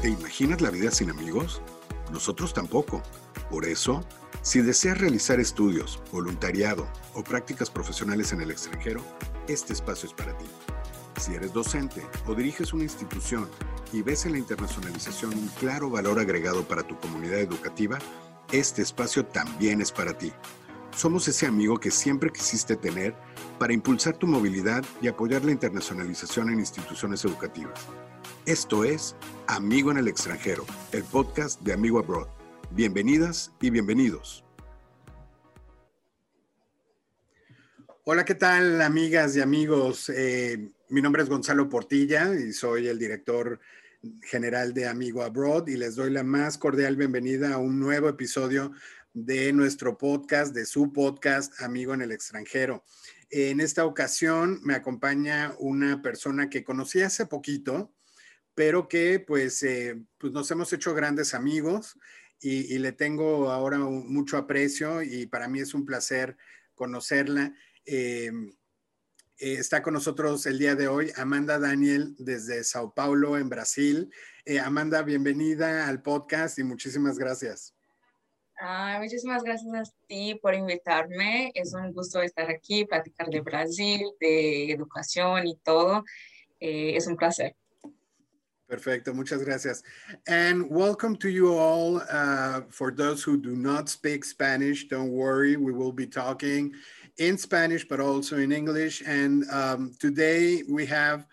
¿Te imaginas la vida sin amigos? Nosotros tampoco. Por eso, si deseas realizar estudios, voluntariado o prácticas profesionales en el extranjero, este espacio es para ti. Si eres docente o diriges una institución y ves en la internacionalización un claro valor agregado para tu comunidad educativa, este espacio también es para ti. Somos ese amigo que siempre quisiste tener para impulsar tu movilidad y apoyar la internacionalización en instituciones educativas. Esto es Amigo en el extranjero, el podcast de Amigo Abroad. Bienvenidas y bienvenidos. Hola, ¿qué tal amigas y amigos? Eh, mi nombre es Gonzalo Portilla y soy el director general de Amigo Abroad y les doy la más cordial bienvenida a un nuevo episodio de nuestro podcast, de su podcast Amigo en el extranjero. En esta ocasión me acompaña una persona que conocí hace poquito, pero que pues, eh, pues nos hemos hecho grandes amigos y, le tengo ahora mucho aprecio y para mí es un placer conocerla. Eh, eh, está con nosotros el día de hoy Amanda Daniel desde Sao Paulo, en Brasil. Amanda, bienvenida al podcast y muchísimas gracias. Ah, muchísimas gracias a ti por invitarme. Es un gusto estar aquí, platicar de Brasil, de educación y todo. es un placer. Perfecto, muchas gracias. And welcome to you all. Uh, for those who do not speak Spanish, don't worry, we will be talking in Spanish, but also in English. And um, today we have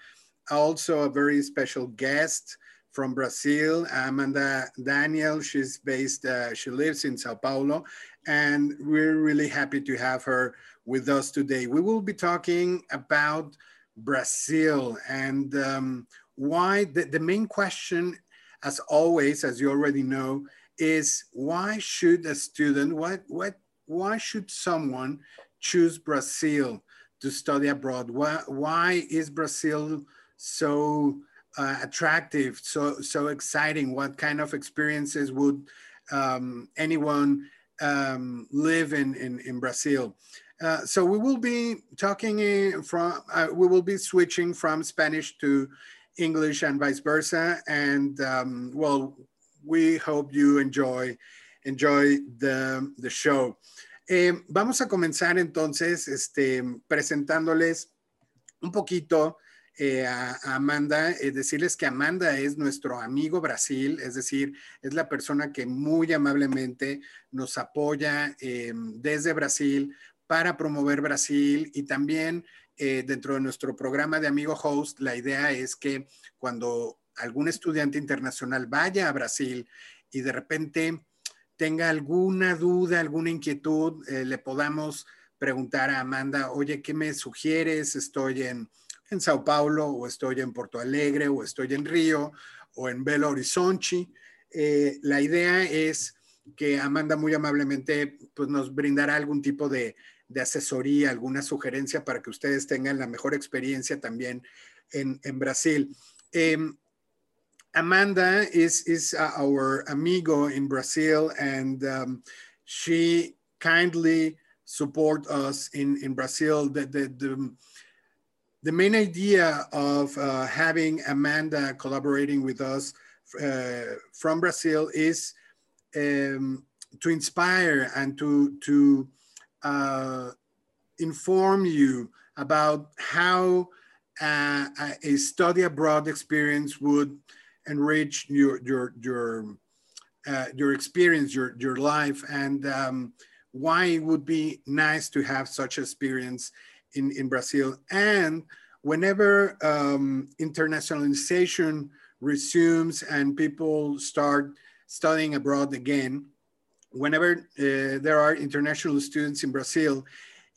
also a very special guest from Brazil, Amanda Daniel. She's based, uh, she lives in Sao Paulo, and we're really happy to have her with us today. We will be talking about Brazil and um, why the, the main question, as always, as you already know, is why should a student, what, what, why should someone choose Brazil to study abroad? Why, why is Brazil so uh, attractive, so, so exciting? What kind of experiences would um, anyone um, live in, in, in Brazil? Uh, so we will be talking from, uh, we will be switching from Spanish to English and vice versa. And um, well, we hope you enjoy, enjoy the, the show. Eh, vamos a comenzar entonces este, presentándoles un poquito eh, a, Amanda, eh, decirles que Amanda es nuestro amigo Brasil, es decir, es la persona que muy amablemente nos apoya desde Brasil para promover Brasil y también eh, dentro de nuestro programa de Amigo Host, la idea es que cuando algún estudiante internacional vaya a Brasil y de repente tenga alguna duda, alguna inquietud, eh, le podamos preguntar a Amanda, oye, ¿qué me sugieres? Estoy en, en Sao Paulo o estoy en Porto Alegre o estoy en Río o en Belo Horizonte. Eh, la idea es que Amanda muy amablemente pues, nos brindará algún tipo de de asesoría, alguna sugerencia para que ustedes tengan la mejor experiencia también en, en Brasil. Um, Amanda is, is our amigo in Brazil and um, she kindly support us in, in Brazil. The, the, the, the main idea of uh, having Amanda collaborating with us uh, from Brazil is um, to inspire and to, to uh, inform you about how uh, a study abroad experience would enrich your your your uh, your experience, your your life, and um, why it would be nice to have such experience in in Brazil. And whenever um, internationalization resumes and people start studying abroad again, whenever uh, there are international students in Brazil,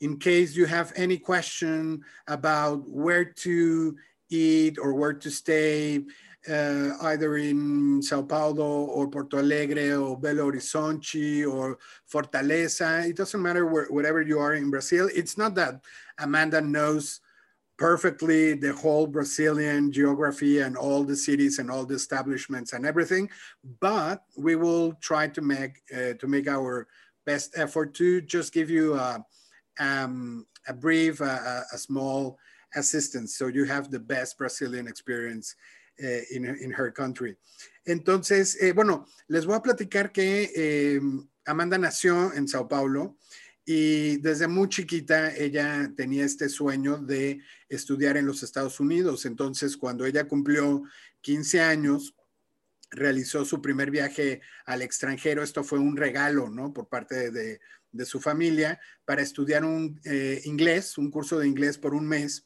in case you have any question about where to eat or where to stay, uh, either in Sao Paulo or Porto Alegre or Belo Horizonte or Fortaleza, it doesn't matter where, wherever you are in Brazil. It's not that Amanda knows perfectly the whole Brazilian geography and all the cities and all the establishments and everything, but we will try to make uh, to make our best effort to just give you a, um, a brief, uh, a small assistance so you have the best Brazilian experience in, in, her country. Entonces, bueno, les voy a platicar que Amanda nació en Sao Paulo y desde muy chiquita ella tenía este sueño de estudiar en los Estados Unidos. Entonces, cuando ella cumplió 15 años, realizó su primer viaje al extranjero. Esto fue un regalo, ¿no? Por parte de, su familia para estudiar un eh, inglés, un curso de inglés por un mes.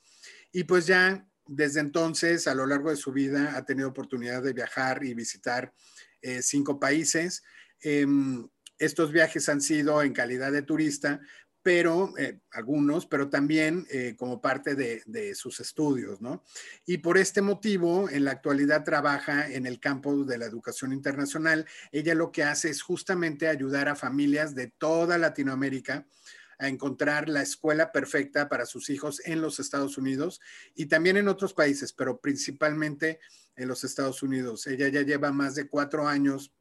Y pues ya desde entonces, a lo largo de su vida, ha tenido oportunidad de viajar y visitar eh, cinco países. Em, estos viajes han sido en calidad de turista, pero eh, algunos, pero también eh, como parte de, sus estudios, ¿no? Y por este motivo, en la actualidad trabaja en el campo de la educación internacional. Ella lo que hace es justamente ayudar a familias de toda Latinoamérica a encontrar la escuela perfecta para sus hijos en los Estados Unidos y también en otros países, pero principalmente en los Estados Unidos. Ella ya lleva más de cuatro años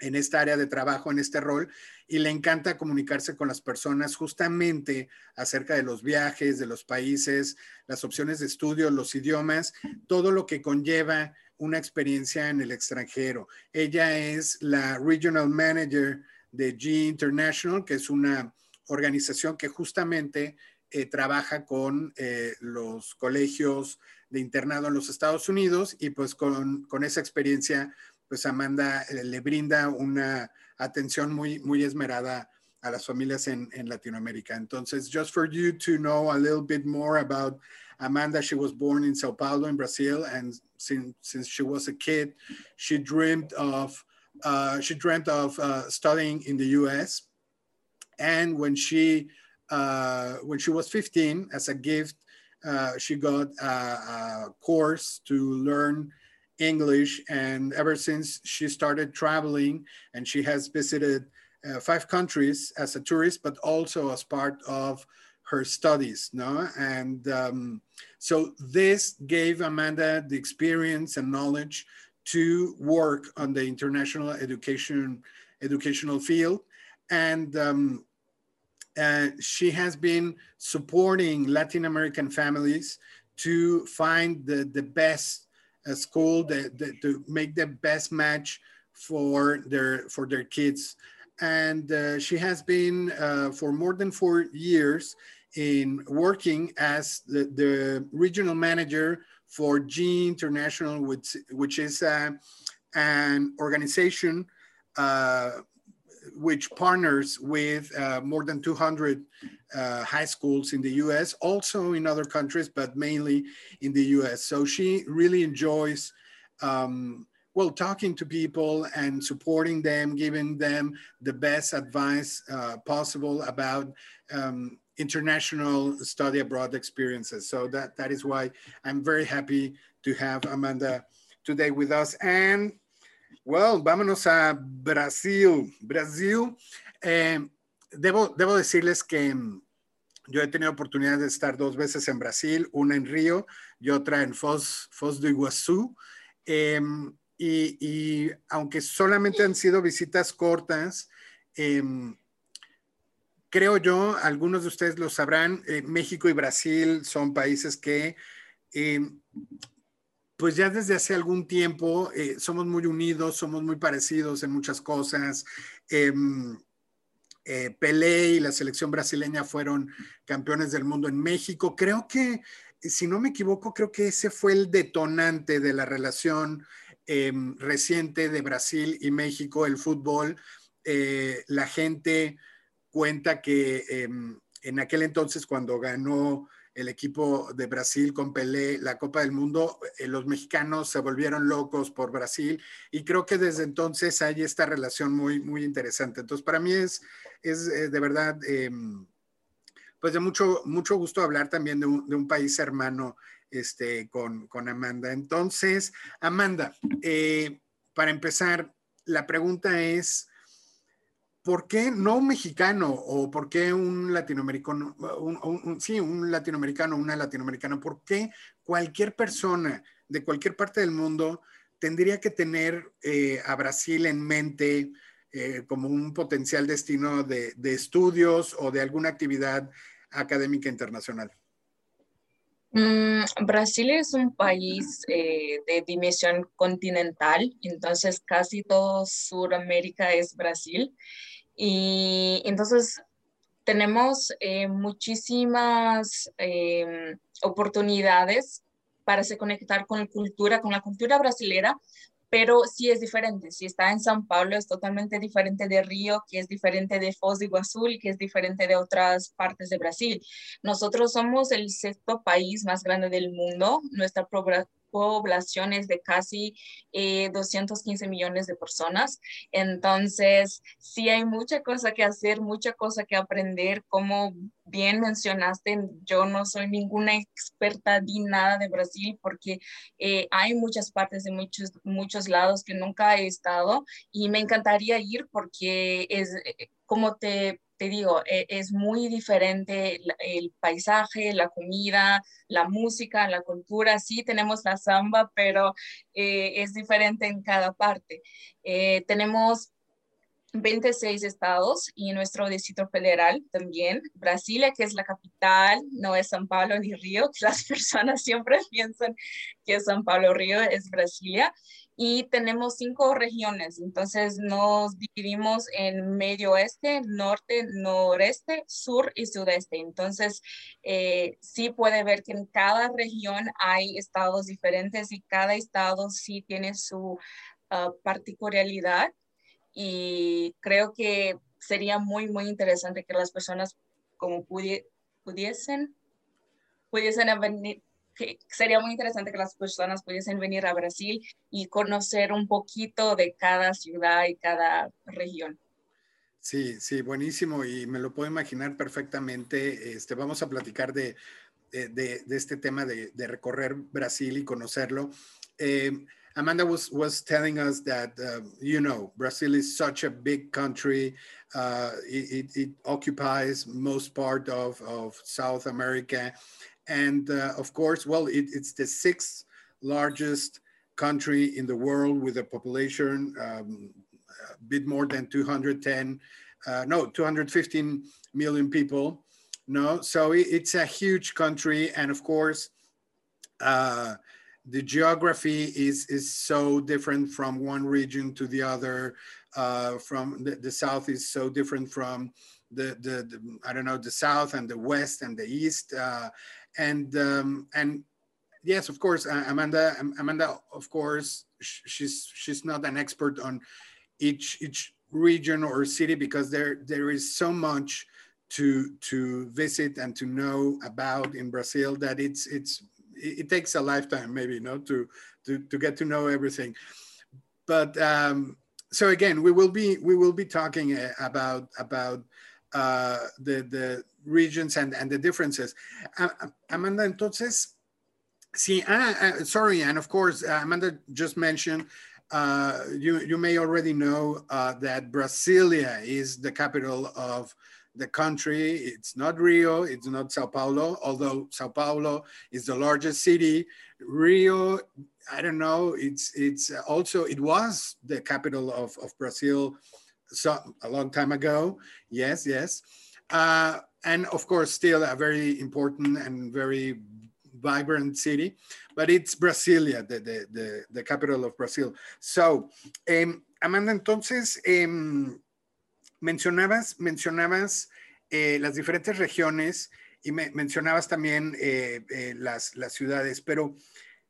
en esta área de trabajo, en este rol, y le encanta comunicarse con las personas justamente acerca de los viajes, de los países, las opciones de estudio, los idiomas, todo lo que conlleva una experiencia en el extranjero. Ella es la Regional Manager de G International, que es una organización que justamente eh, trabaja con eh, los colegios de internado en los Estados Unidos y pues con, con esa experiencia pues Amanda eh, le brinda una atención muy, muy esmerada a las familias en, en Latinoamérica. Entonces, just for you to know a little bit more about Amanda, she was born in Sao Paulo in Brazil, and since, since she was a kid, she dreamed of uh, she dreamt of uh, studying in the U.S. And when she uh, when she was 15, as a gift, uh, she got a, a course to learn English. And ever since she started traveling, and she has visited uh, five countries as a tourist, but also as part of her studies. No, and um, so this gave Amanda the experience and knowledge to work on the international education educational field, and um, uh, she has been supporting Latin American families to find the, the best a school that, that, to make the best match for their for their kids. And uh, she has been uh, for more than four years in working as the, the regional manager for G International, which, which is uh, an organization uh, which partners with uh, more than 200 uh, high schools in the US, also in other countries, but mainly in the US. So she really enjoys, um, well, talking to people and supporting them, giving them the best advice uh, possible about um, international study abroad experiences. So that, that is why I'm very happy to have Amanda today with us. And Well, vámonos a Brasil. Brasil, eh, debo, debo decirles que mm, yo he tenido oportunidad de estar dos veces en Brasil, una en Río y otra en Foz, Foz do Iguazú. Em, y, aunque solamente han sido visitas cortas, em, creo yo, algunos de ustedes lo sabrán, eh, México y Brasil son países que em, pues ya desde hace algún tiempo eh, somos muy unidos, somos muy parecidos en muchas cosas. Em, eh, Pelé y la selección brasileña fueron campeones del mundo en México. Creo que, si no me equivoco, creo que ese fue el detonante de la relación em, reciente de Brasil y México, el fútbol. Eh, la gente cuenta que em, en aquel entonces, cuando ganó el equipo de Brasil con Pelé, la Copa del Mundo, eh, los mexicanos se volvieron locos por Brasil y creo que desde entonces hay esta relación muy, muy interesante. Entonces, para mí es, es eh, de verdad, em, pues de mucho, mucho gusto hablar también de un, país hermano este, con, con, Amanda. Entonces, Amanda, eh, para empezar, la pregunta es, ¿por qué no un mexicano o por qué un latinoamericano, un, sí, un latinoamericano, una latinoamericana? ¿Por qué cualquier persona de cualquier parte del mundo tendría que tener eh, a Brasil en mente eh, como un potencial destino de, de, estudios o de alguna actividad académica internacional? Mm, Brasil es un país eh, de dimensión continental, entonces casi todo Sudamérica es Brasil. Y entonces tenemos eh, muchísimas em, oportunidades para se conectar con la cultura, con la cultura brasilera, pero sí es diferente. Si está en San Pablo es totalmente diferente de Río, que es diferente de Foz de Iguazú, que es diferente de otras partes de Brasil. Nosotros somos el sexto país más grande del mundo. Nuestra poblaciones de casi 215 eh, millones de personas. Entonces, sí hay mucha cosa que hacer, mucha cosa que aprender. Como bien mencionaste, yo no soy ninguna experta ni nada de Brasil porque eh, hay muchas partes de muchos, muchos lados que nunca he estado y me encantaría ir porque es eh, como te te digo, e, es muy diferente el, paisaje, la comida, la música, la cultura. Sí, tenemos la samba, pero eh, es diferente en cada parte. Eh, tenemos 26 estados y nuestro distrito federal también. Brasilia, que es la capital, no es San Pablo ni Río, las personas siempre piensan que San Pablo Río, es Brasilia y tenemos cinco regiones, entonces nos dividimos en medio oeste, norte, noreste, sur y sudeste. Entonces, eh, sí puede ver que en cada región hay estados diferentes y cada estado sí tiene su ah, particularidad y creo que sería muy, muy interesante que las personas como pudiesen, pudiesen venir, sería muy interesante que las personas pudiesen venir a Brasil y conocer un poquito de cada ciudad y cada región. Sí, sí, buenísimo y me lo puedo imaginar perfectamente. Este, vamos a platicar de, de, de este tema de, de, recorrer Brasil y conocerlo. Eh, Amanda was, was telling us that, uh, you know, Brazil is such a big country. Uh, it, it, it, occupies most part of, of South America. And uh, of course, well, it, it's the sixth largest country in the world with a population um, a bit more than 210, uh, no, 215 million people. No, so it, it's a huge country. And of course, uh, the geography is, is so different from one region to the other. Uh, from the, the South is so different from the, the, the, I don't know, the South and the West and the East. Uh, and um, and yes, of course, uh, Amanda. Amanda, of course, she's she's not an expert on each each region or city because there there is so much to to visit and to know about in Brazil that it's it's it, takes a lifetime maybe you know to to to get to know everything. But um, so again, we will be we will be talking uh, about about uh, the the regions and, and the differences. Uh, Amanda, entonces, sí, ah, uh, sorry, and of course, uh, Amanda just mentioned, uh, you, you may already know uh, that Brasilia is the capital of the country. It's not Rio, it's not Sao Paulo, although Sao Paulo is the largest city. Rio, I don't know, it's, it's also, it was the capital of, of Brazil so, a long time ago. Yes, yes. Uh, and of course, still a very important and very vibrant city, but it's Brasilia, the, the, the, capital of Brazil. So, um, Amanda, entonces, um, mencionabas, mencionabas eh, las diferentes regiones y me, mencionabas también eh, eh, las, las ciudades, pero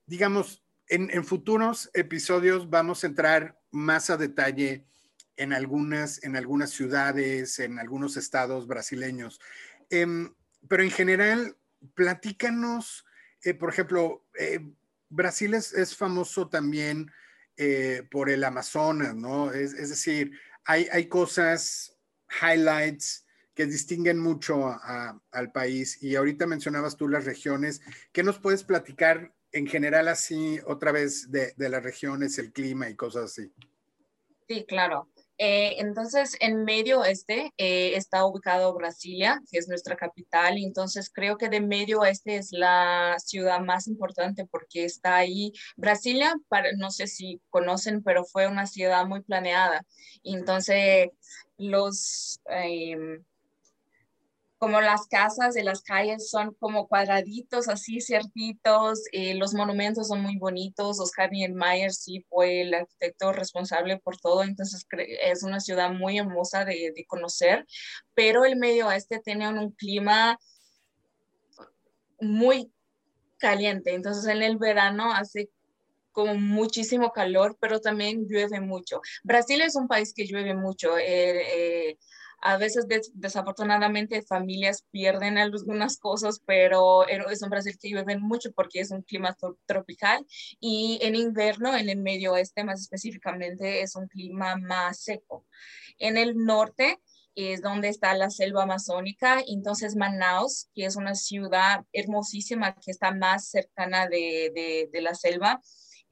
digamos, en, en, futuros episodios vamos a entrar más a detalle en algunas, en algunas ciudades, en algunos estados brasileños. Em, pero en general, platícanos, eh, por ejemplo, eh, Brasil es, famoso también eh, por el Amazonas, ¿no? Es, decir, hay, hay, cosas, highlights que distinguen mucho al país. Y ahorita mencionabas tú las regiones. ¿Qué nos puedes platicar en general así, otra vez, de, de las regiones, el clima y cosas así? Sí, claro. Eh, entonces, en medio oeste eh, está ubicado Brasilia, que es nuestra capital, entonces creo que de medio oeste es la ciudad más importante porque está ahí. Brasilia, para, no sé si conocen, pero fue una ciudad muy planeada. entonces, los... Em, como las casas de las calles son como cuadraditos, así ciertitos, eh, los monumentos son muy bonitos, Oscar Niemeyer sí fue el arquitecto responsable por todo, entonces es una ciudad muy hermosa de, de conocer, pero el medio oeste tiene un, un clima muy caliente, entonces en el verano hace como muchísimo calor, pero también llueve mucho. Brasil es un país que llueve mucho. Eh, eh, a veces desafortunadamente familias pierden algunas cosas, pero es un Brasil que llueve mucho porque es un clima tropical y en invierno, en el medio oeste más específicamente, es un clima más seco. En el norte es donde está la selva amazónica, entonces Manaus, que es una ciudad hermosísima que está más cercana de, de la selva,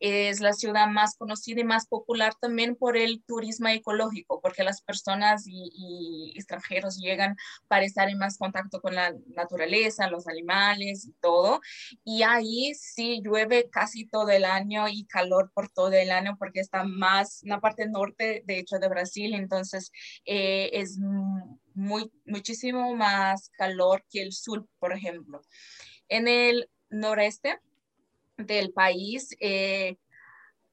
es la ciudad más conocida y más popular también por el turismo ecológico, porque las personas y, extranjeros llegan para estar en más contacto con la naturaleza, los animales y todo. Y ahí sí llueve casi todo el año y calor por todo el año porque está más en la parte norte, de hecho, de Brasil, entonces eh, es muchísimo más calor que el sur, por ejemplo. En el noreste, del país. Eh,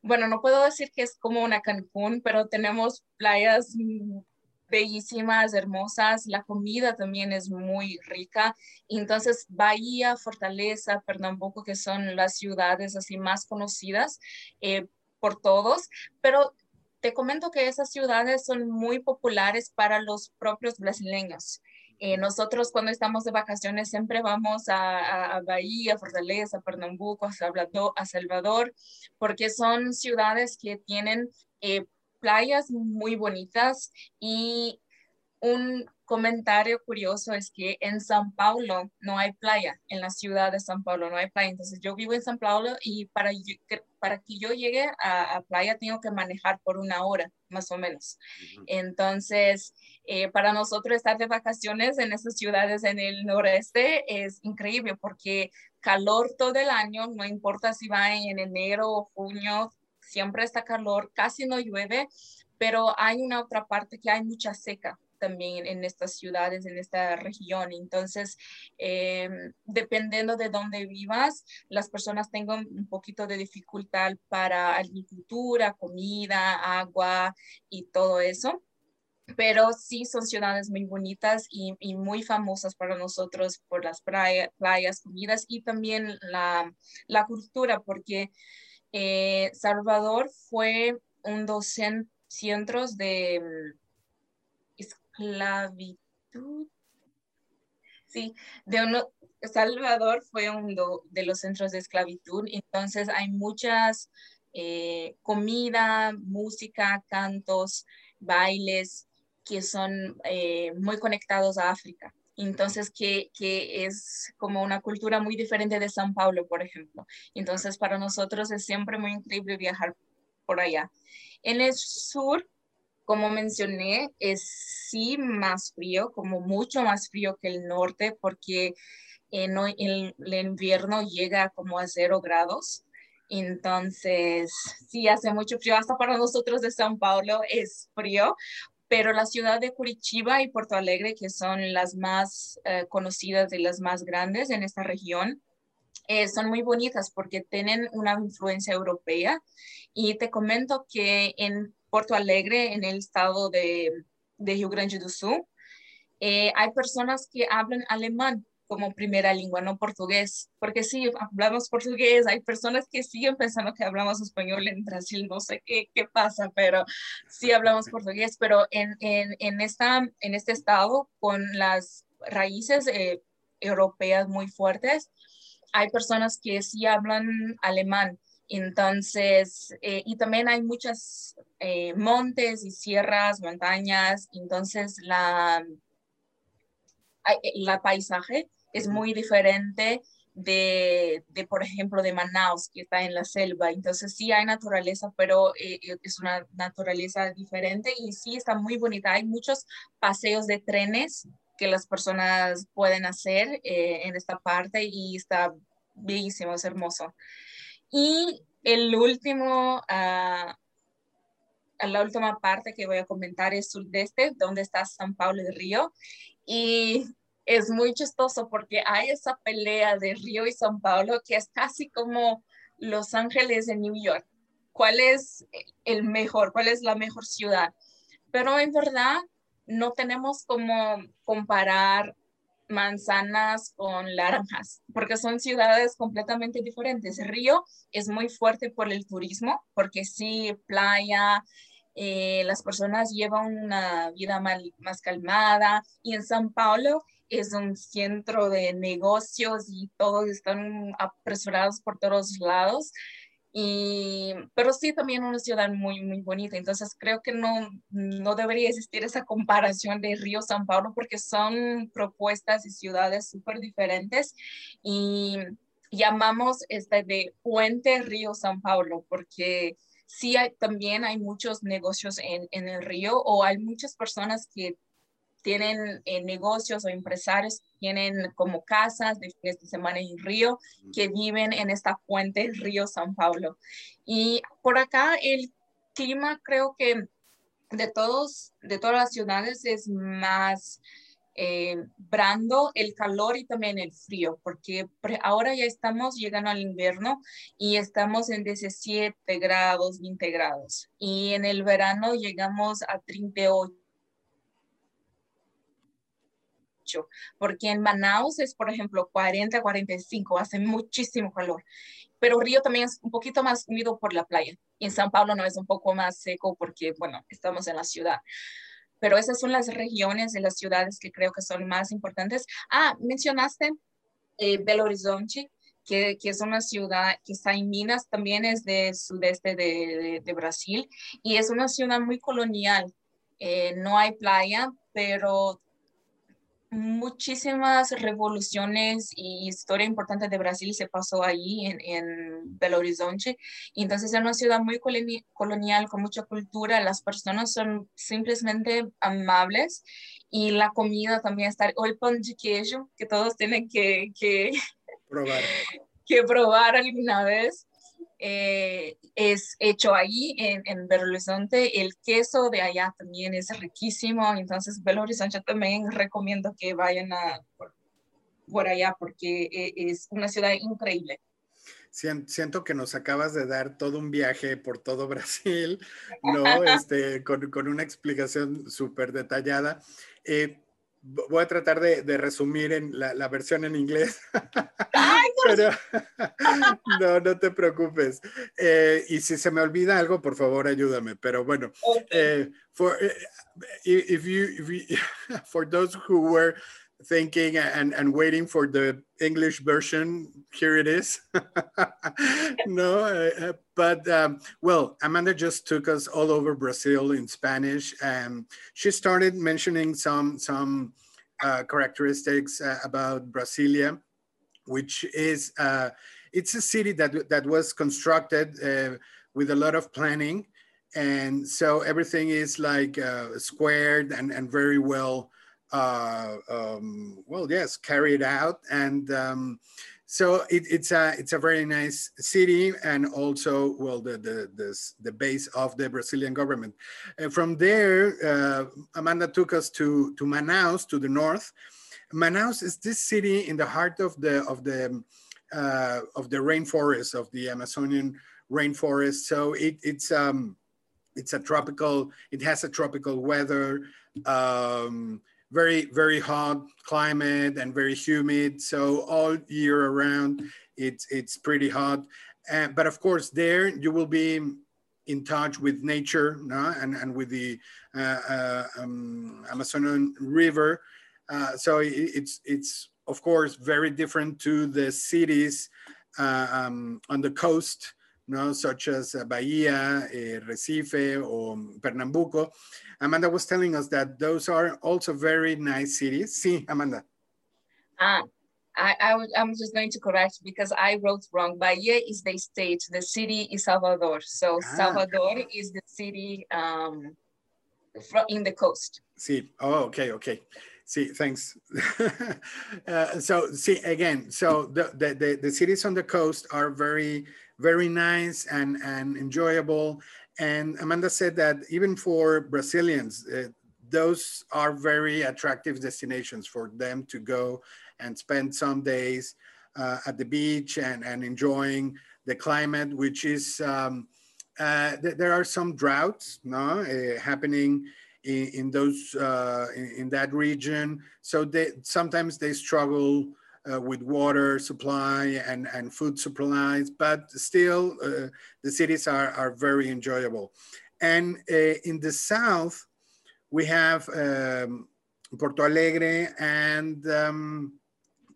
bueno, no puedo decir que es como una Cancún, pero tenemos playas bellísimas, hermosas, la comida también es muy rica. Entonces, Bahía, Fortaleza, Pernambuco, que son las ciudades así más conocidas eh, por todos, pero te comento que esas ciudades son muy populares para los propios brasileños. Eh, nosotros cuando estamos de vacaciones siempre vamos a, a, Bahía, Fortaleza, Pernambuco, a Salvador, a Salvador, porque son ciudades que tienen eh, playas muy bonitas y un comentario curioso es que en San Paulo no hay playa, en la ciudad de San Paulo no hay playa. Entonces yo vivo en San Paulo y para, para que yo llegue a, playa tengo que manejar por una hora, más o menos. Entonces, eh, para nosotros estar de vacaciones en esas ciudades en el noreste es increíble porque calor todo el año, no importa si va en enero o junio, siempre está calor, casi no llueve, pero hay una otra parte que hay mucha seca también en estas ciudades, en esta región. Entonces, em, dependiendo de dónde vivas, las personas tengan un poquito de dificultad para agricultura, comida, agua y todo eso pero sí son ciudades muy bonitas y, muy famosas para nosotros por las playas, comidas y también la, la cultura, porque eh, Salvador fue un docente centros de esclavitud. Sí, de uno, Salvador fue uno de los centros de esclavitud, entonces hay muchas eh, comida, música, cantos, bailes que son eh, muy conectados a África. Entonces, que, que, es como una cultura muy diferente de San Paulo, por ejemplo. Entonces, para nosotros es siempre muy increíble viajar por allá. En el sur, como mencioné, es sí más frío, como mucho más frío que el norte, porque en, el, invierno llega como a cero grados. Entonces, sí hace mucho frío, hasta para nosotros de San Paulo es frío, pero la ciudad de Curitiba y Porto Alegre, que son las más eh, conocidas y las más grandes en esta región, eh, son muy bonitas porque tienen una influencia europea. Y te comento que en Porto Alegre, en el estado de, de Rio Grande do Sul, eh, hay personas que hablan alemán como primera lengua, no portugués, porque sí, hablamos portugués, hay personas que siguen pensando que hablamos español en Brasil, no sé qué, qué pasa, pero sí hablamos portugués, pero en, en, en, esta, en este estado, con las raíces eh, europeas muy fuertes, hay personas que sí hablan alemán, entonces, eh, y también hay muchos eh, montes y sierras, montañas, entonces la, eh, la paisaje es muy diferente de, de, por ejemplo, de Manaus, que está en la selva. Entonces sí hay naturaleza, pero es una naturaleza diferente y sí está muy bonita. Hay muchos paseos de trenes que las personas pueden hacer en esta parte y está bellísimo, es hermoso. Y el último, uh, la última parte que voy a comentar es sudeste, donde está San Pablo del Río. Y es muy chistoso porque hay esa pelea de Río y São Paulo que es casi como Los Ángeles de New York. ¿Cuál es el mejor? ¿Cuál es la mejor ciudad? Pero en verdad no tenemos como comparar manzanas con naranjas, porque son ciudades completamente diferentes. Río es muy fuerte por el turismo, porque sí, playa, eh, las personas llevan una vida más calmada y en San Paulo es un centro de negocios y todos están apresurados por todos lados. Y, pero sí también una ciudad muy, muy bonita. Entonces creo que no, no debería existir esa comparación de Río San Paulo porque son propuestas y ciudades súper diferentes. Y llamamos este de Puente Río San Paulo porque sí hay, también hay muchos negocios en, en el río o hay muchas personas que tienen eh, negocios o empresarios tienen como casas de fines de semana en Río que viven en esta fuente Río San Paulo. Y por acá el clima creo que de todos, de todas las ciudades es más eh, brando el calor y también el frío, porque ahora ya estamos llegando al invierno y estamos en 17 grados, 20 grados. Y en el verano llegamos a 38 porque en Manaus es, por ejemplo, 40, 45, hace muchísimo calor, pero Río también es un poquito más húmedo por la playa, y en San Pablo no es un poco más seco porque, bueno, estamos en la ciudad. Pero esas son las regiones de las ciudades que creo que son más importantes. Ah, mencionaste eh, Belo Horizonte, que, que, es una ciudad que está en Minas, también es del sudeste de, de, Brasil, y es una ciudad muy colonial. Eh, no hay playa, pero muchísimas revoluciones y historia importante de Brasil se pasó ahí en, en Belo Horizonte. Y entonces es una ciudad muy colonial, con mucha cultura. Las personas son simplemente amables y la comida también está, o el pan de queijo, que todos tienen que, que probar. que probar alguna vez. Eh, es hecho ahí en, en, Belo Horizonte. El queso de allá también es riquísimo, entonces Belo Horizonte también recomiendo que vayan a, por, allá porque eh, es una ciudad increíble. Siento que nos acabas de dar todo un viaje por todo Brasil, ¿no? Este, con, con una explicación súper detallada. Eh, voy a tratar de, de resumir en la, la, versión en inglés. Pero, no, no te preocupes. Eh, y si se me olvida algo, por favor, ayúdame. Pero bueno, okay. eh, for, eh, if you, if you, for those who were thinking and, and waiting for the English version. Here it is. no, uh, but um, well, Amanda just took us all over Brazil in Spanish, and she started mentioning some some uh, characteristics uh, about Brasilia, which is uh, it's a city that that was constructed uh, with a lot of planning, and so everything is like uh, squared and and very well uh, um, well, yes, carried out. And um, so it, it's a it's a very nice city, and also well the the the, the base of the Brazilian government. And from there, uh, Amanda took us to to Manaus to the north. Manaus is this city in the heart of the of the uh, of the rainforest of the Amazonian rainforest. So it, it's um, it's a tropical. It has a tropical weather. Um, very, very hot climate and very humid. So all year around, it's, it's pretty hot. Uh, but of course, there you will be in touch with nature no? and, and with the uh, uh, um, Amazonian River. Uh, so it, it's, it's, of course, very different to the cities uh, um, on the coast, no? such as Bahia, eh, Recife, or Pernambuco. Amanda was telling us that those are also very nice cities. Sí, Amanda. Ah, I, I, am just going to correct because I wrote wrong. Bahia is the state, the city is Salvador. So ah. Salvador is the city um, in the coast. Sí, oh, okay, okay. See, thanks. uh, so, see, again, so the, the, the, the cities on the coast are very, very nice and, and enjoyable. And Amanda said that even for Brazilians, uh, those are very attractive destinations for them to go and spend some days uh, at the beach and, and enjoying the climate, which is, um, uh, th there are some droughts no, uh, happening in, in those, uh, in, in, that region. So they, sometimes they struggle uh, with water supply and, and food supplies, but still uh, the cities are, are very enjoyable. And in the south, we have um, Porto Alegre and um,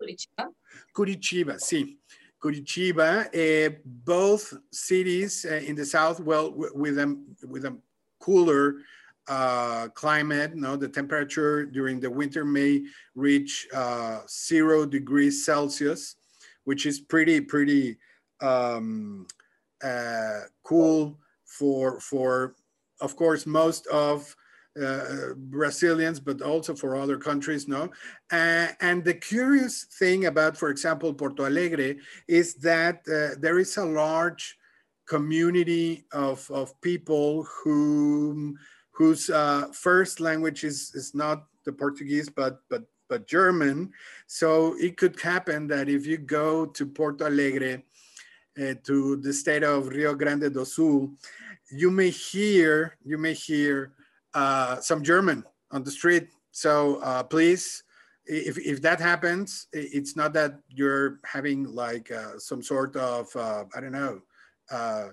Curitiba. Curitiba, sí. Curitiba, uh, both cities uh, in the south, well, with a, with a cooler uh, climate, no, the temperature during the winter may reach uh, zero degrees Celsius, which is pretty, pretty um, uh, cool for, for, of course, most of uh, Brazilians, but also for other countries, no? Uh, and the curious thing about, for example, Porto Alegre is that uh, there is a large community of, of people who, whose uh, first language is, is not the Portuguese, but, but, but German. So it could happen that if you go to Porto Alegre, uh, to the state of Rio Grande do Sul, you may hear, you may hear uh, some German on the street. So uh, please, if, if that happens, it's not that you're having like uh, some sort of, uh, I don't know, uh,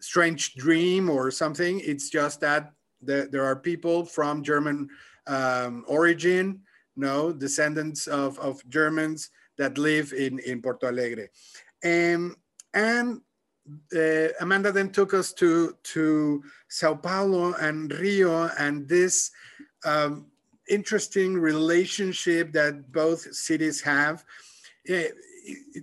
strange dream or something. It's just that the, there are people from German um, origin, no, descendants of, of Germans that live in, in Porto Alegre. And, and uh, Amanda then took us to, to Sao Paulo and Rio and this um, interesting relationship that both cities have. Uh,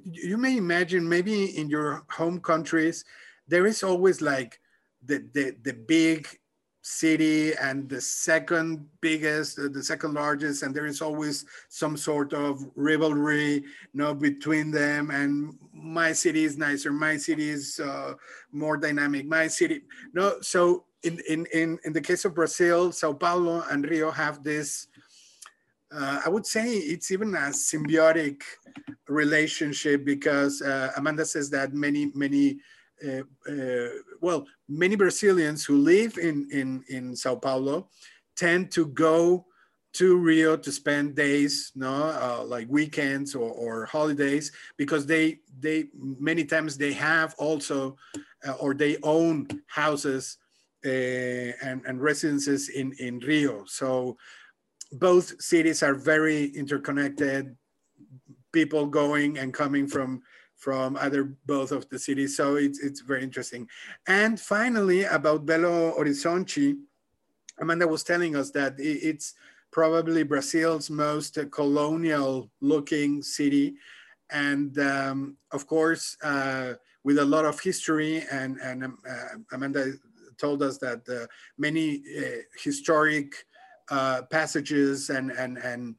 you may imagine maybe in your home countries, there is always like the, the, the big city and the second biggest, the second largest, and there is always some sort of rivalry, you know, between them. And my city is nicer, my city is uh, more dynamic, my city. No, so in in in in the case of Brazil, Sao Paulo and Rio have this. Uh, I would say it's even a symbiotic relationship because uh, Amanda says that many many uh, uh, well, many Brazilians who live in, in, in Sao Paulo tend to go to Rio to spend days, no, uh, like weekends or, or, holidays, because they they many times they have also uh, or they own houses uh, and, and residences in in Rio. So both cities are very interconnected. People going and coming from from other both of the cities. So it's, it's very interesting. And finally, about Belo Horizonte, Amanda was telling us that it's probably Brazil's most colonial looking city. And um, of course, uh, with a lot of history and, and um, uh, Amanda told us that uh, many uh, historic uh, passages and, and, and,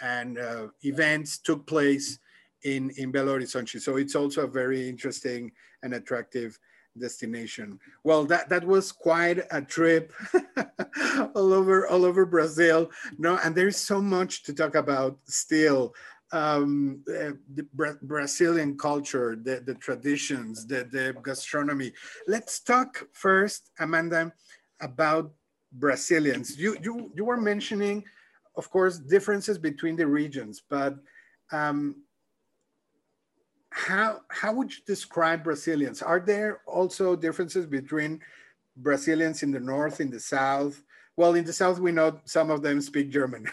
and uh, events took place in, in Belo Horizonte. So it's also a very interesting and attractive destination. Well, that, that was quite a trip all over all over Brazil. No, and there's so much to talk about still. Um, uh, the Bra Brazilian culture, the, the traditions, the, the gastronomy. Let's talk first, Amanda, about Brazilians. You, you, you were mentioning, of course, differences between the regions, but um, how how would you describe Brazilians? Are there also differences between Brazilians in the north, in the south? Well, in the south, we know some of them speak German,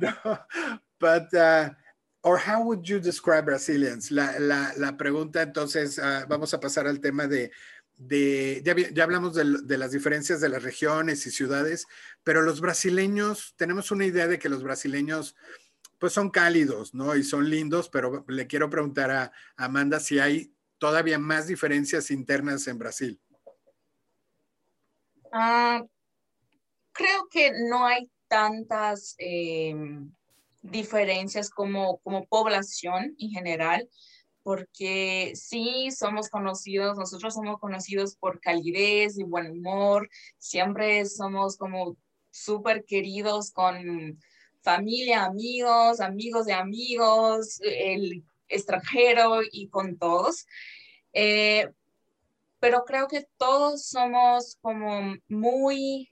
no, but uh, or how would you describe Brazilians? La, la, la pregunta entonces, uh, vamos a pasar al tema de, de ya, ya, hablamos de, de, las diferencias de las regiones y ciudades, pero los brasileños, tenemos una idea de que los brasileños pues son cálidos, ¿no? Y son lindos, pero le quiero preguntar a Amanda si hay todavía más diferencias internas en Brasil. Ah, creo que no hay tantas em, diferencias como, como población en general, porque sí somos conocidos, nosotros somos conocidos por calidez y buen humor, siempre somos como súper queridos con familia, amigos, amigos de amigos, el extranjero y con todos. Eh, pero creo que todos somos como muy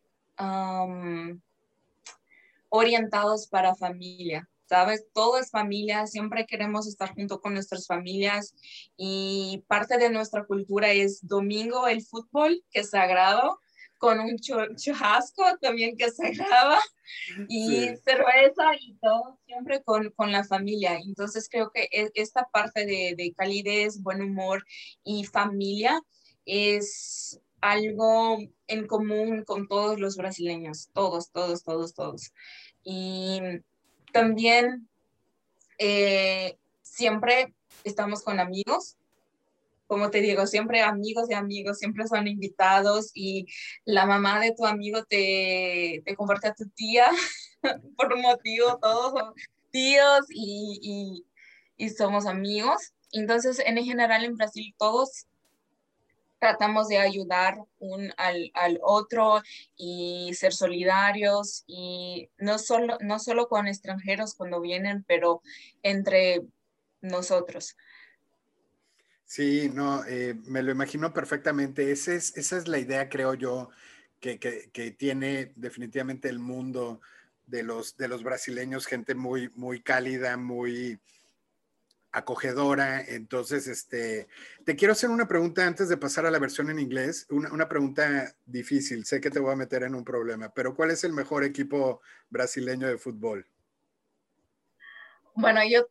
orientados para familia. ¿sabes? Todo es familia, siempre queremos estar junto con nuestras familias y parte de nuestra cultura es domingo el fútbol, que es sagrado, con un churrasco también que es sagrado y cerveza y todo, siempre con, con, la familia. Entonces creo que e, esta parte de, de calidez, buen humor y familia es algo en común con todos los brasileños, todos, todos, todos, todos. Y también eh, siempre estamos con amigos. Como te digo, siempre amigos de amigos, siempre son invitados y la mamá de tu amigo te, te convierte a tu tía por un motivo, todos son tíos y, y, y somos amigos. Entonces, en general en Brasil todos tratamos de ayudar un al, al, otro y ser solidarios y no solo, no solo con extranjeros cuando vienen, pero entre nosotros. Sí, no, eh, me lo imagino perfectamente. Esa es, la idea, creo yo, que, tiene definitivamente el mundo de los, de los brasileños, gente muy, muy cálida, muy, acogedora. Entonces, este, te quiero hacer una pregunta antes de pasar a la versión en inglés, una, una, pregunta difícil, sé que te voy a meter en un problema, pero ¿cuál es el mejor equipo brasileño de fútbol? Bueno, yo,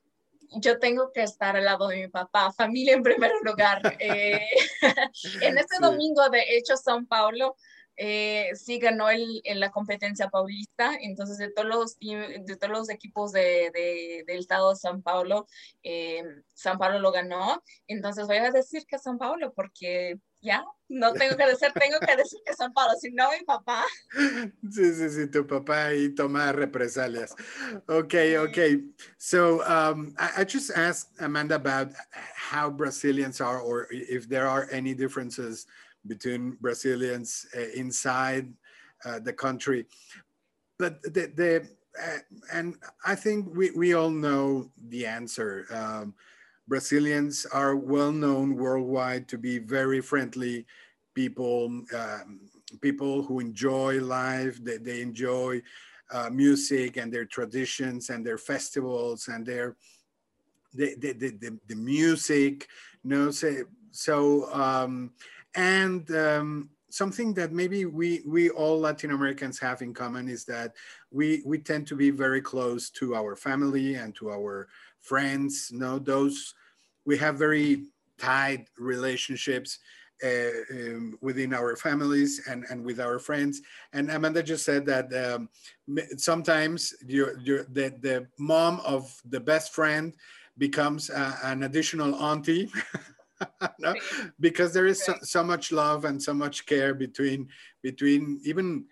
yo tengo que estar al lado de mi papá, familia en primer lugar. Eh, en este domingo, de hecho, São Paulo eh, sí ganó el, en la competencia paulista, entonces de todos los, de todos los equipos de, de, del estado de San Paulo, eh, San Paulo lo ganó, entonces voy a decir que San Paulo porque ya, no tengo que decir, tengo que decir que San Paulo, si no mi papá. Sí, sí, sí, tu papá y toma represalias. Okay, okay. So um, I, I just asked Amanda about how Brazilians are or if there are any differences between Brazilians uh, inside uh, the country. But the, the uh, and I think we, we all know the answer. Um, Brazilians are well known worldwide to be very friendly people, um, people who enjoy life, they, they enjoy uh, music and their traditions and their festivals and their the, the, the, the, music, you know, so, so um, and um, something that maybe we we all Latin Americans have in common is that we we tend to be very close to our family and to our friends. You know, those we have very tight relationships uh, um, within our families and, and with our friends. And Amanda just said that um, sometimes you're, you're the, the mom of the best friend becomes uh, an additional auntie no? because there is so, so, much love and so much care between between even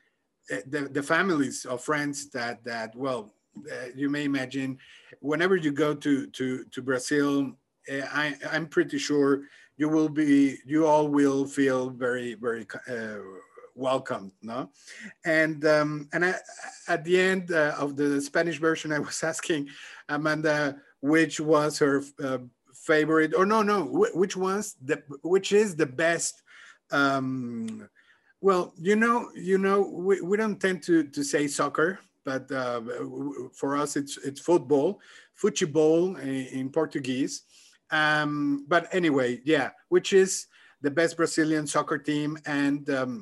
eh, the, the families of friends that that well uh, you may imagine whenever you go to to to brazil uh, I, i'm pretty sure you will be you all will feel very very uh, welcomed no? And um, and I, at the end of the spanish version i was asking amanda which was her favorite or no no which ones the which is the best um well you know you know we, we don't tend to to say soccer but uh, for us it's it's football futebol in, in portuguese. Um but anyway yeah which is the best brazilian soccer team. And um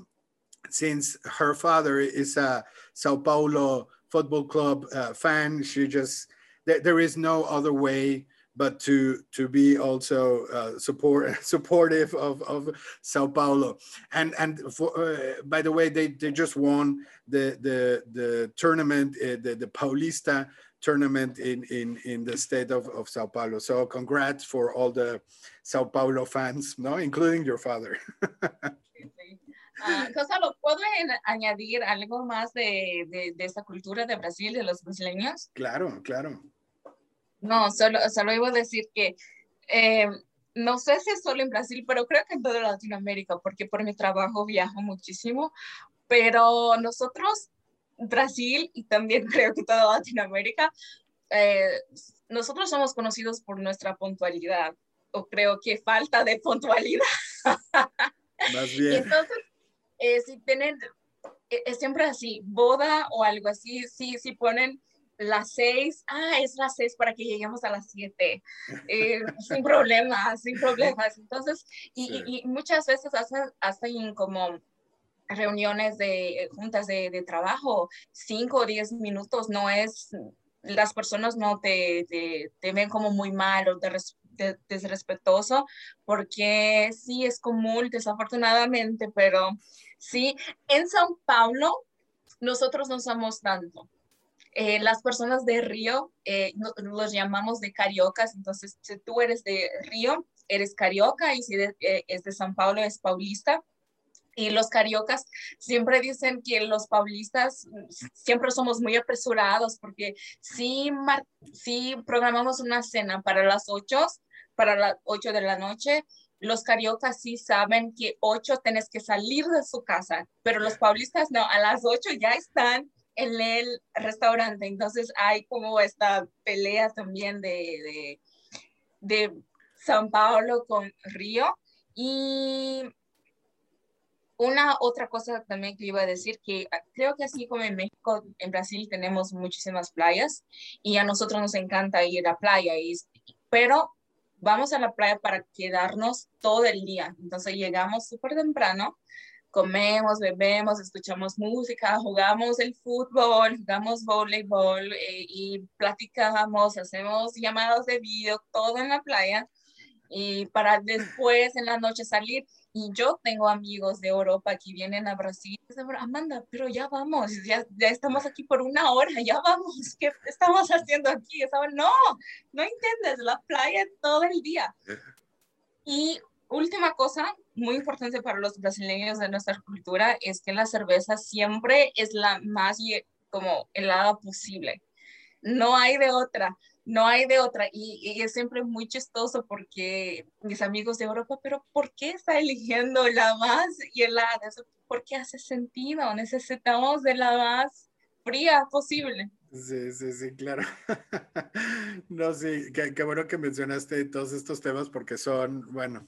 since her father is a sao paulo football club uh, fan she just there, there is no other way but to to be also uh, support supportive of, of Sao Paulo. And and for, uh, by the way, they, they just won the the the tournament, uh, the the Paulista tournament in in in the state of, of Sao Paulo. So congrats for all the Sao Paulo fans, no, including your father. Uh, Gonzalo, ¿puedo añadir algo más de, de, de esta cultura de Brasil, de los brasileños? Claro, claro. No, solo, solo iba a decir que eh, no sé si es solo en Brasil, pero creo que en toda Latinoamérica, porque por mi trabajo viajo muchísimo, pero nosotros Brasil y también creo que toda Latinoamérica, eh, nosotros somos conocidos por nuestra puntualidad, o creo que falta de puntualidad. Más bien. Entonces, eh, si tienen, es siempre así, boda o algo así, si, si ponen las seis, ah, es las seis para que lleguemos a las siete, eh, sin problemas, sin problemas. Entonces, y, y, muchas veces hacen, hacen como reuniones de juntas de, de, trabajo, cinco o diez minutos, no es, las personas no te, te, te ven como muy mal o te, desrespetuoso, porque sí es común, desafortunadamente, pero sí, en Sao Paulo nosotros no somos tanto eh, las personas de Río eh, los llamamos de cariocas, entonces si tú eres de Río, eres carioca y si eh, es de San Paulo, es paulista. Y los cariocas siempre dicen que los paulistas siempre somos muy apresurados porque si, si programamos una cena para las 8, para las 8 de la noche, los cariocas sí saben que 8 tienes que salir de su casa, pero los paulistas no, a las 8 ya están en el restaurante. Entonces hay como esta pelea también de, de, San Paulo con Río. Y una otra cosa también que iba a decir, que creo que así como en México, en Brasil tenemos muchísimas playas y a nosotros nos encanta ir a playa, y, pero vamos a la playa para quedarnos todo el día. Entonces llegamos súper temprano comemos, bebemos, escuchamos música, jugamos el fútbol, jugamos voleibol eh, y platicamos, hacemos llamadas de video, todo en la playa y para después en la noche salir. Y yo tengo amigos de Europa que vienen a Brasil. Amanda, pero ya vamos, ya, ya estamos aquí por una hora, ya vamos. ¿Qué estamos haciendo aquí? no, no entiendes, la playa todo el día. Y última cosa, muy importante para los brasileños de nuestra cultura es que la cerveza siempre es la más como helada posible. No hay de otra, no hay de otra. Y, es siempre muy chistoso porque mis amigos de Europa, pero ¿por qué está eligiendo la más helada? Porque hace sentido, necesitamos de la más fría posible. Sí, sí, sí, claro. no, sí, qué bueno que mencionaste todos estos temas porque son, bueno,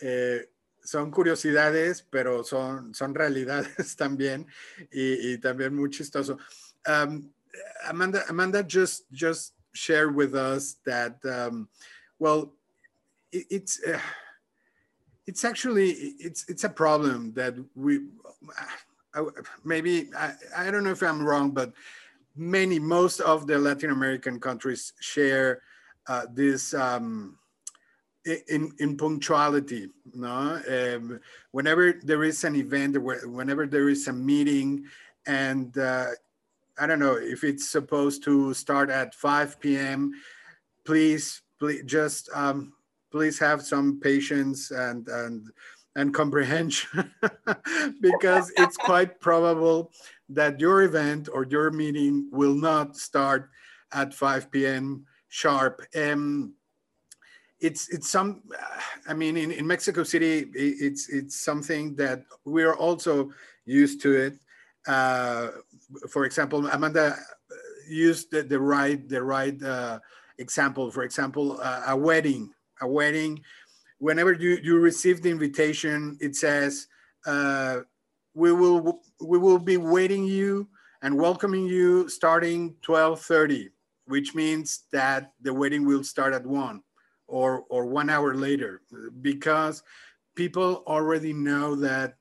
eh, son curiosidades, pero son, son realidades también y, y también muy chistoso. Um, Amanda, Amanda just just shared with us that um, well, it, it's uh, it's actually it's it's a problem that we uh, maybe I, I don't know if I'm wrong, but many most of the Latin American countries share uh, this. Um, in, in punctuality. No, um, whenever there is an event, whenever there is a meeting, and uh, I don't know if it's supposed to start at 5 p.m. Please, please, just um, please have some patience and and and comprehension, because it's quite probable that your event or your meeting will not start at 5 p.m. sharp. Um, it's it's some i mean in, in mexico city it's it's something that we're also used to it. Uh, for example amanda used the, the right the right uh, example. For example uh, a wedding a wedding. Whenever you you receive the invitation it says uh, we will we will be waiting you and welcoming you starting 12:30 which means that the wedding will start at 1 or, or one hour later because people already know that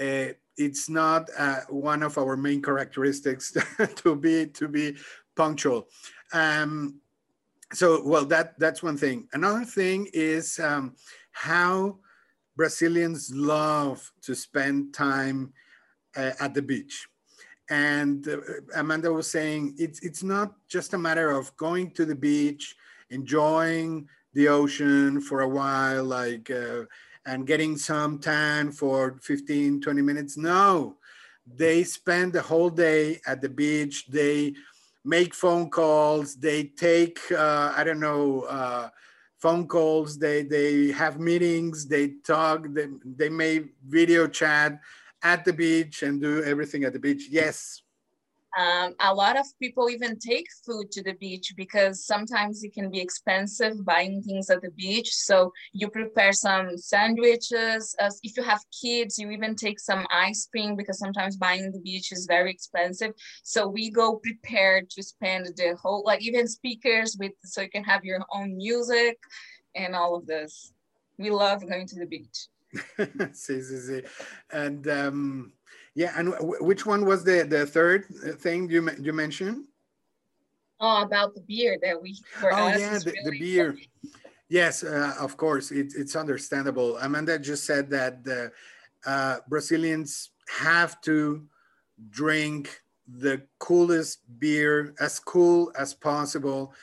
uh, it's not uh, one of our main characteristics to be to be punctual. Um, so, well, that that's one thing. Another thing is um, how Brazilians love to spend time uh, at the beach. And Amanda was saying it's it's not just a matter of going to the beach, enjoying the ocean for a while, like, uh, and getting some tan for 15, 20 minutes. No, they spend the whole day at the beach. They make phone calls. They take, uh, I don't know, uh, phone calls. They, they have meetings. They talk. They, they may video chat at the beach and do everything at the beach. Yes, Um, a lot of people even take food to the beach because sometimes it can be expensive buying things at the beach. So you prepare some sandwiches. If you have kids, you even take some ice cream because sometimes buying the beach is very expensive. So we go prepared to spend the whole, like even speakers with, so you can have your own music and all of this. We love going to the beach. sí, sí, sí. And um, yeah, and which one was the, the third thing you, you mentioned? Oh, about the beer that we, for oh, us, yeah, the, really the beer. Yes, uh, of course, it, it's understandable. Amanda just said that the uh, Brazilians have to drink the coolest beer, as cool as possible,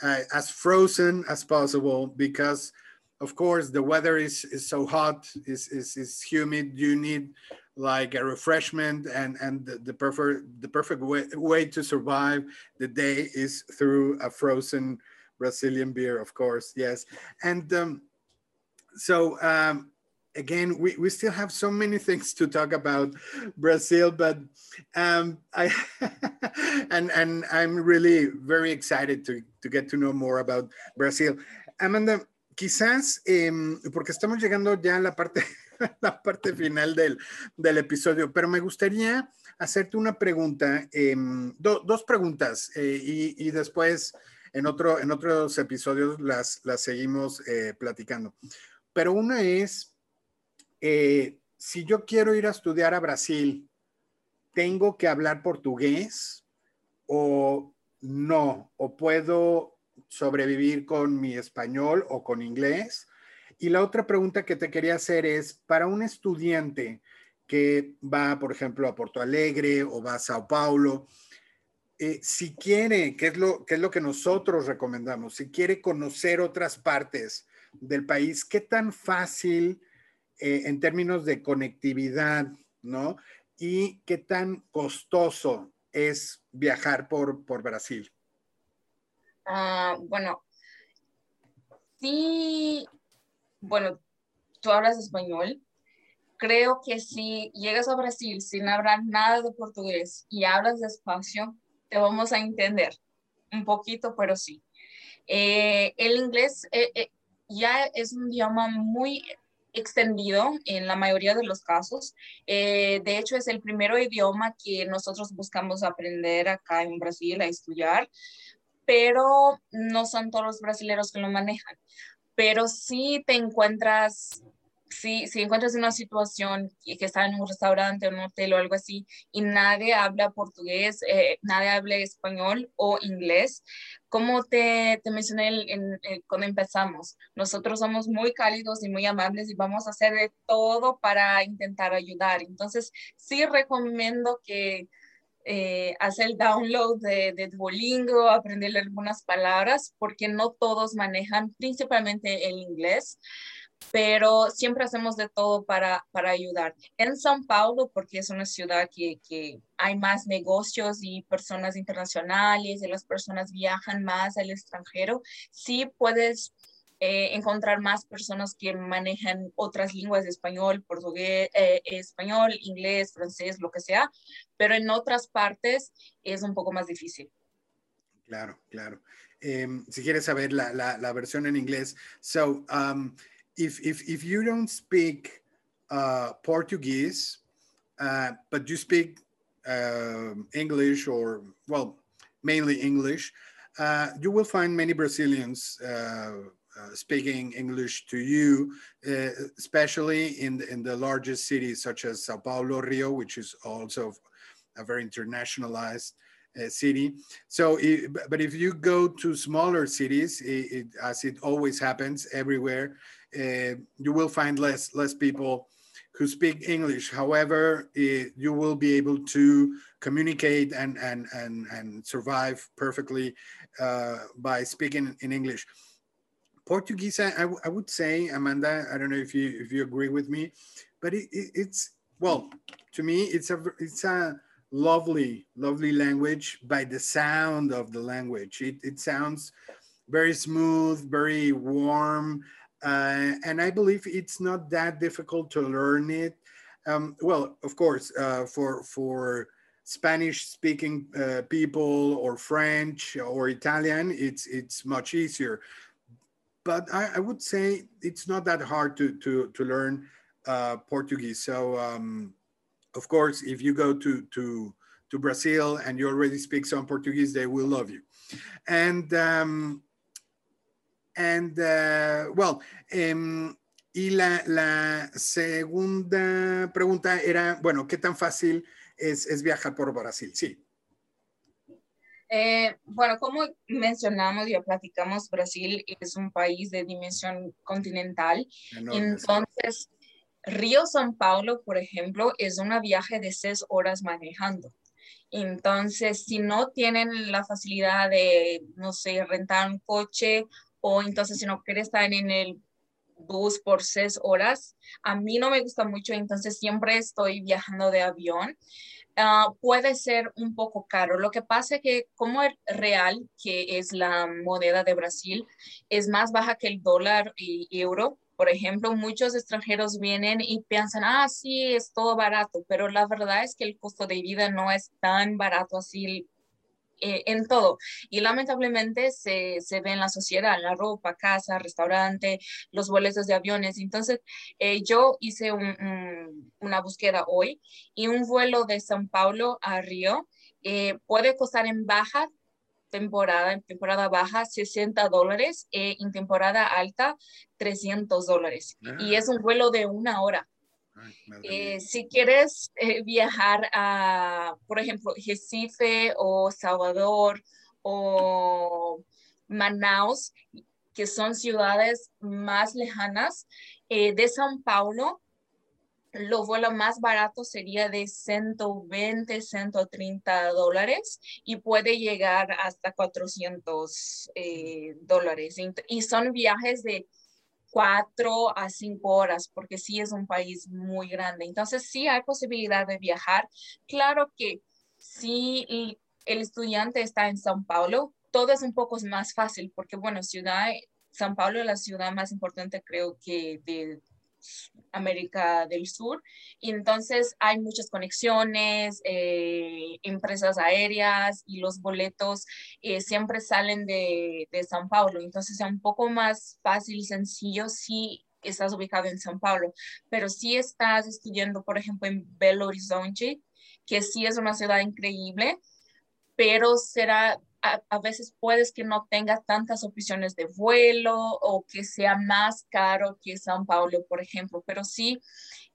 uh, as frozen as possible, because of course the weather is, is so hot, is, is, is humid. You need like a refreshment and and the, the perfect the perfect way, way to survive the day is through a frozen brazilian beer of course yes. And um, so um, again we, we still have so many things to talk about brazil but um, i and and i'm really very excited to to get to know more about brazil. Amanda quizás porque estamos llegando ya a la parte la parte final del, del episodio, pero me gustaría hacerte una pregunta, em, dos preguntas, eh, y, y, después en, otro, en otros episodios las, las seguimos eh, platicando. Pero una es, eh, si yo quiero ir a estudiar a Brasil, ¿tengo que hablar portugués o no? ¿O puedo sobrevivir con mi español o con inglés? Y la otra pregunta que te quería hacer es, para un estudiante que va, por ejemplo, a Porto Alegre o va a Sao Paulo, eh, si quiere, ¿qué es, lo, ¿qué es lo que nosotros recomendamos? Si quiere conocer otras partes del país, ¿qué tan fácil eh, en términos de conectividad, ¿no? Y qué tan costoso es viajar por, por Brasil. Ah, bueno, sí, bueno, tú hablas español. Creo que si llegas a Brasil sin hablar nada de portugués y hablas despacio, te vamos a entender un poquito, pero sí. Eh, el inglés eh, eh, ya es un idioma muy extendido en la mayoría de los casos. de hecho, es el primer idioma que nosotros buscamos aprender acá en Brasil a estudiar, pero no son todos los brasileños que lo manejan pero si te encuentras, si, si encuentras una situación que, que está en un restaurante, un hotel o algo así, y nadie habla portugués, eh, nadie habla español o inglés, como te, te mencioné en, cuando empezamos, nosotros somos muy cálidos y muy amables y vamos a hacer de todo para intentar ayudar. Entonces, sí recomiendo que eh, hacer el download de, de, Duolingo, aprender algunas palabras, porque no todos manejan principalmente el inglés, pero siempre hacemos de todo para, para ayudar. En São Paulo, porque es una ciudad que, que hay más negocios y personas internacionales, y las personas viajan más al extranjero, sí puedes eh, encontrar más personas que manejan otras lenguas, español, portugués, eh, español, inglés, francés, lo que sea, pero en otras partes es un poco más difícil. Claro, claro. Um, si quieres saber la, la, versión en inglés, so um, if, if, if you don't speak uh, Portuguese, uh, but you speak uh, English or, well, mainly English, uh, you will find many Brazilians uh, speaking English to you, uh, especially in the, in the largest cities such as Sao Paulo, Rio, which is also a very internationalized uh, city. So, it, but if you go to smaller cities, it, it, as it always happens everywhere, uh, you will find less less people who speak English. However, you will be able to communicate and and and and survive perfectly uh, by speaking in English. Portuguese, I, I would say, Amanda, I don't know if you if you agree with me, but it, it, it's well, to me, it's a it's a lovely, lovely language by the sound of the language. It, it sounds very smooth, very warm, uh, and I believe it's not that difficult to learn it. Um, well, of course, uh, for for Spanish speaking uh, people or French or Italian, it's, it's much easier. But I, I would say it's not that hard to, to, to learn uh, Portuguese. So um, of course, if you go to, to, to Brazil and you already speak some Portuguese, they will love you. And, um, and uh, well, um, y la, la, segunda pregunta era, bueno, ¿qué tan fácil es, es viajar por Brasil? Sí. Eh, bueno, como mencionamos, ya platicamos, Brasil es un país de dimensión continental. Entonces, Río San Paulo, por ejemplo, es una viaje de seis horas manejando. Entonces, si no tienen la facilidad de, no sé, rentar un coche o entonces si no quieren estar en el bus por seis horas, a mí no me gusta mucho, entonces siempre estoy viajando de avión. Ah, puede ser un poco caro. Lo que pasa es que como el real, que es la moneda de Brasil, es más baja que el dólar y euro, por ejemplo, muchos extranjeros vienen y piensan, ah, sí, es todo barato, pero la verdad es que el costo de vida no es tan barato así eh, en todo. Y lamentablemente se, se, ve en la sociedad, la ropa, casa, restaurante, los boletos de aviones. Entonces, eh, yo hice una búsqueda hoy y un vuelo de San Paulo a Río eh, puede costar en baja temporada, en temporada baja, 60 dólares, en temporada alta, 300 dólares. Y ah. es un vuelo de una hora. Eh, si quieres eh, viajar a, por ejemplo, Recife o Salvador o Manaus, que son ciudades más lejanas, de San Paulo, lo vuelo más barato sería de 120, 130 dólares y puede llegar hasta 400 eh, dólares. Y son viajes de 4 a 5 horas, porque sí es un país muy grande. Entonces, sí hay posibilidad de viajar. Claro que si el estudiante está en São Paulo, todo es un poco más fácil, porque bueno, ciudad, São Paulo es la ciudad más importante creo que de América del Sur. Y entonces hay muchas conexiones, eh, empresas aéreas y los boletos eh, siempre salen de, San Paulo. Entonces es un poco más fácil y sencillo si estás ubicado en San Paulo. Pero si estás estudiando, por ejemplo, en Belo Horizonte, que sí es una ciudad increíble, pero será a, veces puedes que no tenga tantas opciones de vuelo o que sea más caro que San Paulo, por ejemplo, pero sí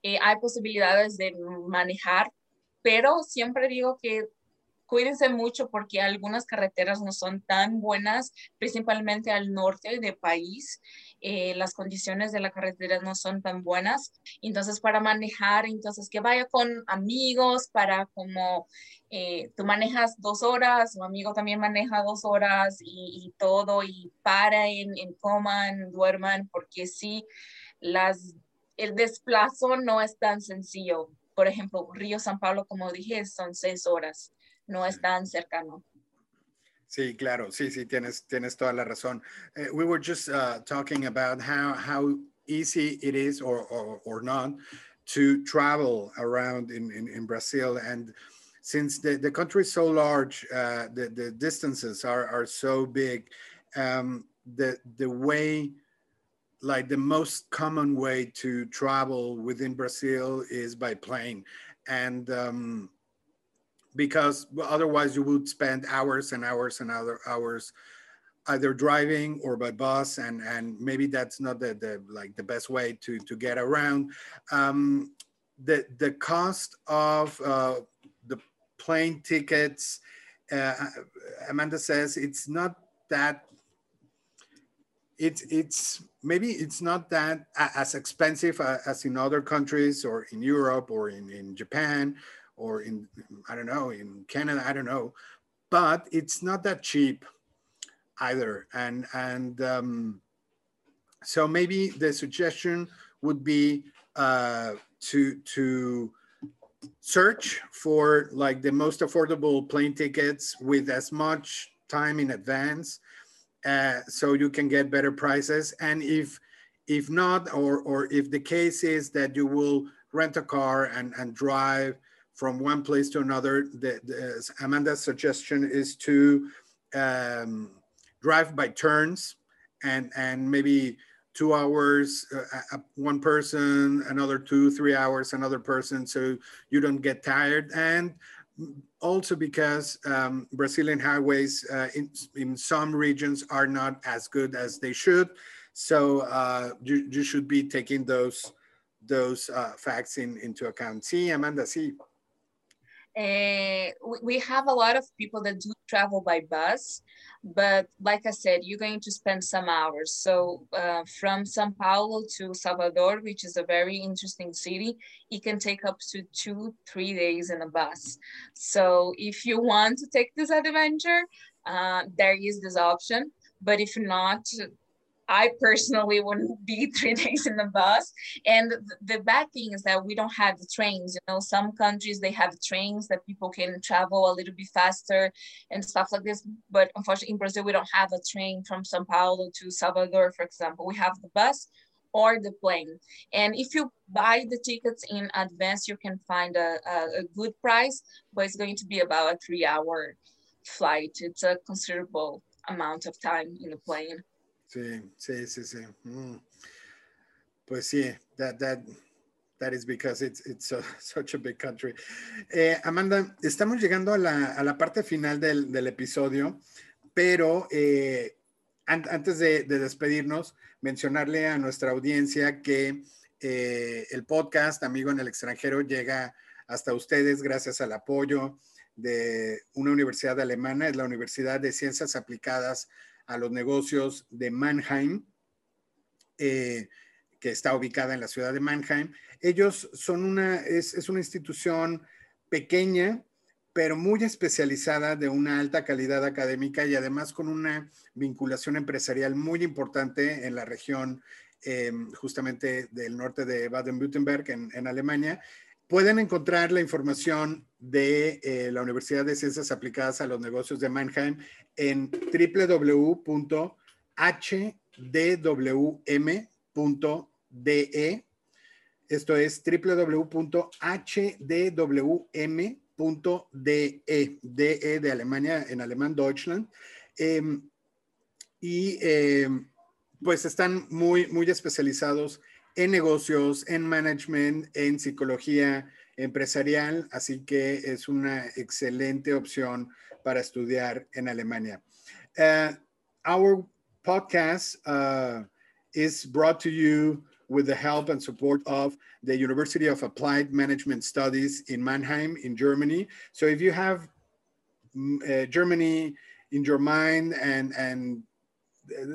eh, hay posibilidades de manejar, pero siempre digo que cuídense mucho porque algunas carreteras no son tan buenas, principalmente al norte del país. Eh, las condiciones de la carretera no son tan buenas. Entonces, para manejar, entonces que vaya con amigos para como eh, tú manejas dos horas, tu amigo también maneja dos horas y, todo, y paren, en, coman, duerman, porque sí, las, el desplazo no es tan sencillo. Por ejemplo, Río San Pablo, como dije, son seis horas, no es tan cercano. Sí, claro, sí, sí, tienes, tienes toda la razón. Uh, we were just uh, talking about how, how easy it is or, or, or not to travel around in, in, in Brazil. And since the, the country is so large, uh, the, the distances are, are so big, um, the, the way, like the most common way to travel within Brazil is by plane. And um, because otherwise you would spend hours and hours and other hours either driving or by bus and and maybe that's not the, the like the best way to to get around um the the cost of uh the plane tickets. Uh, Amanda says it's not that. It's it's maybe it's not that as expensive as in other countries or in Europe or in, in Japan or in I don't know in Canada I don't know, but it's not that cheap either. And and um, so maybe the suggestion would be uh, to to search for like the most affordable plane tickets with as much time in advance uh, so you can get better prices and if if not or or if the case is that you will rent a car and and drive from one place to another. The, the, Amanda's suggestion is to um, drive by turns and, and maybe two hours, uh, one person, another two, three hours, another person, so you don't get tired. And also because um, Brazilian highways uh, in, in some regions are not as good as they should. So uh, you, you should be taking those those uh, facts in, into account. See, Amanda, sí. Uh, we have a lot of people that do travel by bus, but like I said, you're going to spend some hours. So uh, from Sao Paulo to Salvador, which is a very interesting city, it can take up to two, three days in a bus. So if you want to take this adventure, uh, there is this option. But if not, I personally wouldn't be three days in the bus. And the bad thing is that we don't have the trains. You know, some countries they have trains that people can travel a little bit faster and stuff like this. But unfortunately, in Brazil, we don't have a train from Sao Paulo to Salvador, for example. We have the bus or the plane. And if you buy the tickets in advance, you can find a, a, a good price, but it's going to be about a three hour flight. It's a considerable amount of time in the plane. Sí, sí, sí, sí. Mm. Pues sí, that, that, that is because it's, it's such a big country. Eh, Amanda, estamos llegando a la, a la parte final del, del episodio, pero eh, an antes de, de, despedirnos, mencionarle a nuestra audiencia que eh, el podcast Amigo en el extranjero llega hasta ustedes gracias al apoyo de una universidad alemana, es la Universidad de Ciencias Aplicadas a los negocios de Mannheim, eh, que está ubicada en la ciudad de Mannheim. Ellos son una, es, una institución pequeña, pero muy especializada de una alta calidad académica y además con una vinculación empresarial muy importante en la región eh, justamente del norte de Baden-Württemberg, en, Alemania. Pueden encontrar la información de eh, la Universidad de Ciencias Aplicadas a los Negocios de Mannheim en www.hdwm.de. Esto es www.hdwm.de, DE de Alemania, en alemán Deutschland. Em, y em, pues están muy, muy especializados en negocios, en management, en psicología empresarial, así que es una excelente opción para estudiar en Alemania. Uh, our podcast uh, is brought to you with the help and support of the University of Applied Management Studies in Mannheim in Germany. So if you have mm, uh, Germany in your mind and, and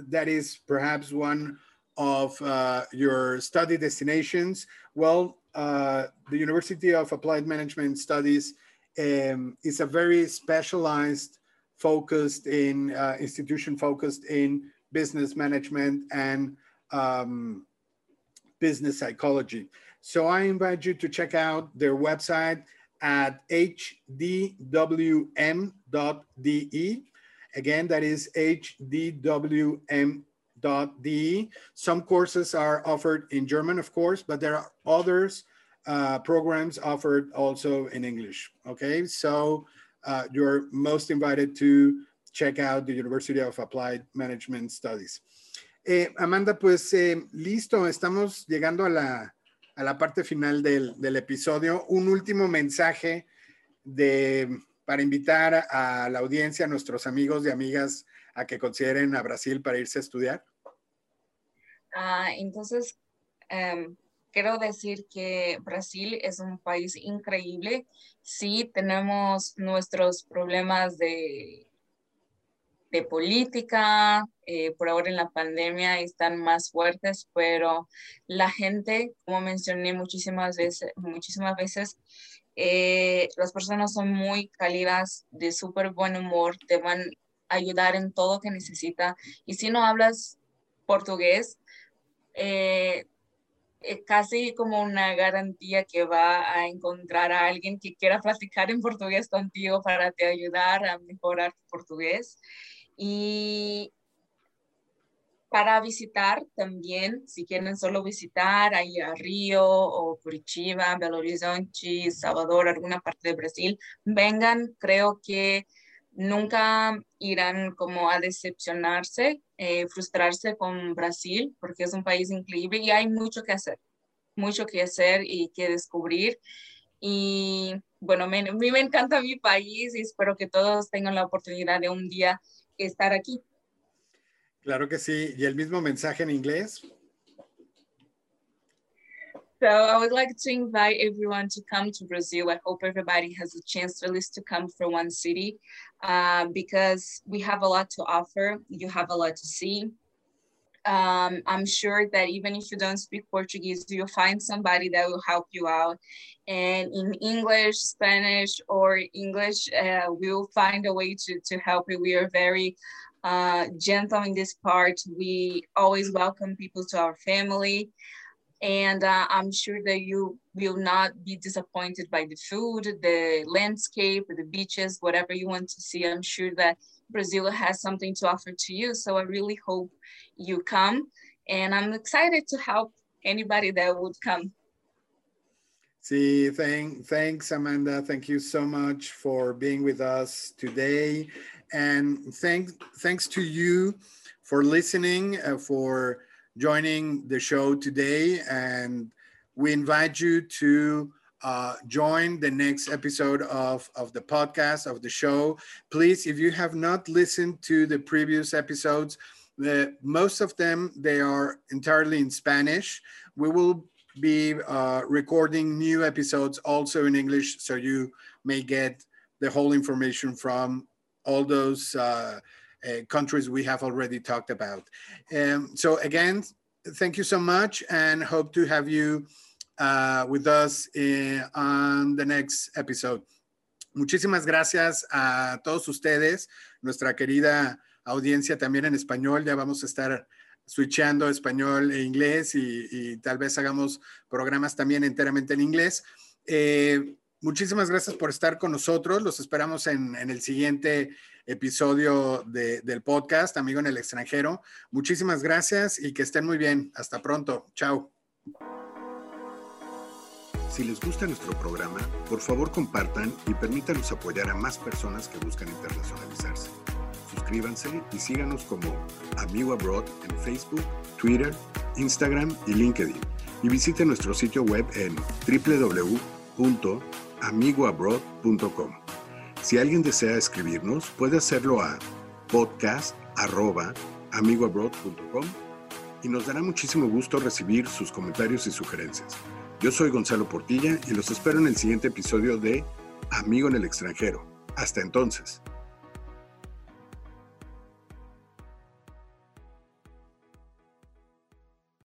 that is perhaps one of uh, your study destinations, well, uh, the University of Applied Management Studies um, is a very specialized, focused in uh, institution focused in business management and um, business psychology. So I invite you to check out their website at hdwm.de. Again, that is hdwm.de. Some courses are offered in German, of course, but there are others uh, programs offered also in English. Okay, so uh, you're most invited to check out the University of Applied Management Studies. Eh, Amanda, pues eh, listo, estamos llegando a la, a la parte final del, del, episodio. Un último mensaje de, para invitar a la audiencia, a nuestros amigos y amigas a que consideren a Brasil para irse a estudiar. Ah, entonces, um, quiero decir que Brasil es un país increíble. Sí, tenemos nuestros problemas de, de política, eh, por ahora en la pandemia están más fuertes, pero la gente, como mencioné muchísimas veces, muchísimas veces eh, las personas son muy cálidas, de súper buen humor, te van a ayudar en todo que necesita. Y si no hablas portugués, eh, es casi como una garantía que va a encontrar a alguien que quiera platicar en portugués contigo para te ayudar a mejorar tu portugués. Y para visitar también, si quieren solo visitar, ahí a Río o Curitiba, Belo Horizonte, Salvador, alguna parte de Brasil, vengan, creo que nunca irán como a decepcionarse, eh, frustrarse con Brasil, porque es un país increíble y hay mucho que hacer, mucho que hacer y que descubrir. Y bueno, me, me encanta mi país y espero que todos tengan la oportunidad de un día estar aquí. Claro que sí. ¿Y el mismo mensaje en inglés? So I would like to invite everyone to come to Brazil. I hope everybody has a chance at least to come for one city uh, because we have a lot to offer. You have a lot to see. Um, I'm sure that even if you don't speak Portuguese, you'll find somebody that will help you out. And in English, Spanish, or English, uh, we'll find a way to, to help you. We are very uh, gentle in this part. We always welcome people to our family. And uh, I'm sure that you will not be disappointed by the food, the landscape, the beaches, whatever you want to see. I'm sure that Brazil has something to offer to you. So I really hope you come. And I'm excited to help anybody that would come. See, thank, thanks, Amanda. Thank you so much for being with us today. And thanks, thanks to you for listening, uh, for joining the show today. And we invite you to uh, join the next episode of, of the podcast, of the show. Please, if you have not listened to the previous episodes, the, most of them, they are entirely in Spanish. We will be uh, recording new episodes also in English, so you may get the whole information from all those uh, uh, countries we have already talked about. Um, so again, thank you so much and hope to have you uh, with us in, on the next episode. Muchísimas gracias a todos ustedes, nuestra querida audiencia también en español. Ya vamos a estar switchando español e inglés y, tal vez hagamos programas también enteramente en inglés. Eh, muchísimas gracias por estar con nosotros. Los esperamos en el siguiente episodio de, del podcast, Amigo en el extranjero. Muchísimas gracias y que estén muy bien. Hasta pronto. Chao. Si les gusta nuestro programa, por favor compartan y permítanos apoyar a más personas que buscan internacionalizarse. Suscríbanse y síganos como Amigo Abroad en Facebook, Twitter, Instagram y LinkedIn. Y visiten nuestro sitio web en www.amigoabroad.com. Si alguien desea escribirnos, puede hacerlo a podcast.amigoabroad.com y nos dará muchísimo gusto recibir sus comentarios y sugerencias. Yo soy Gonzalo Portilla y los espero en el siguiente episodio de Amigo en el extranjero. Hasta entonces.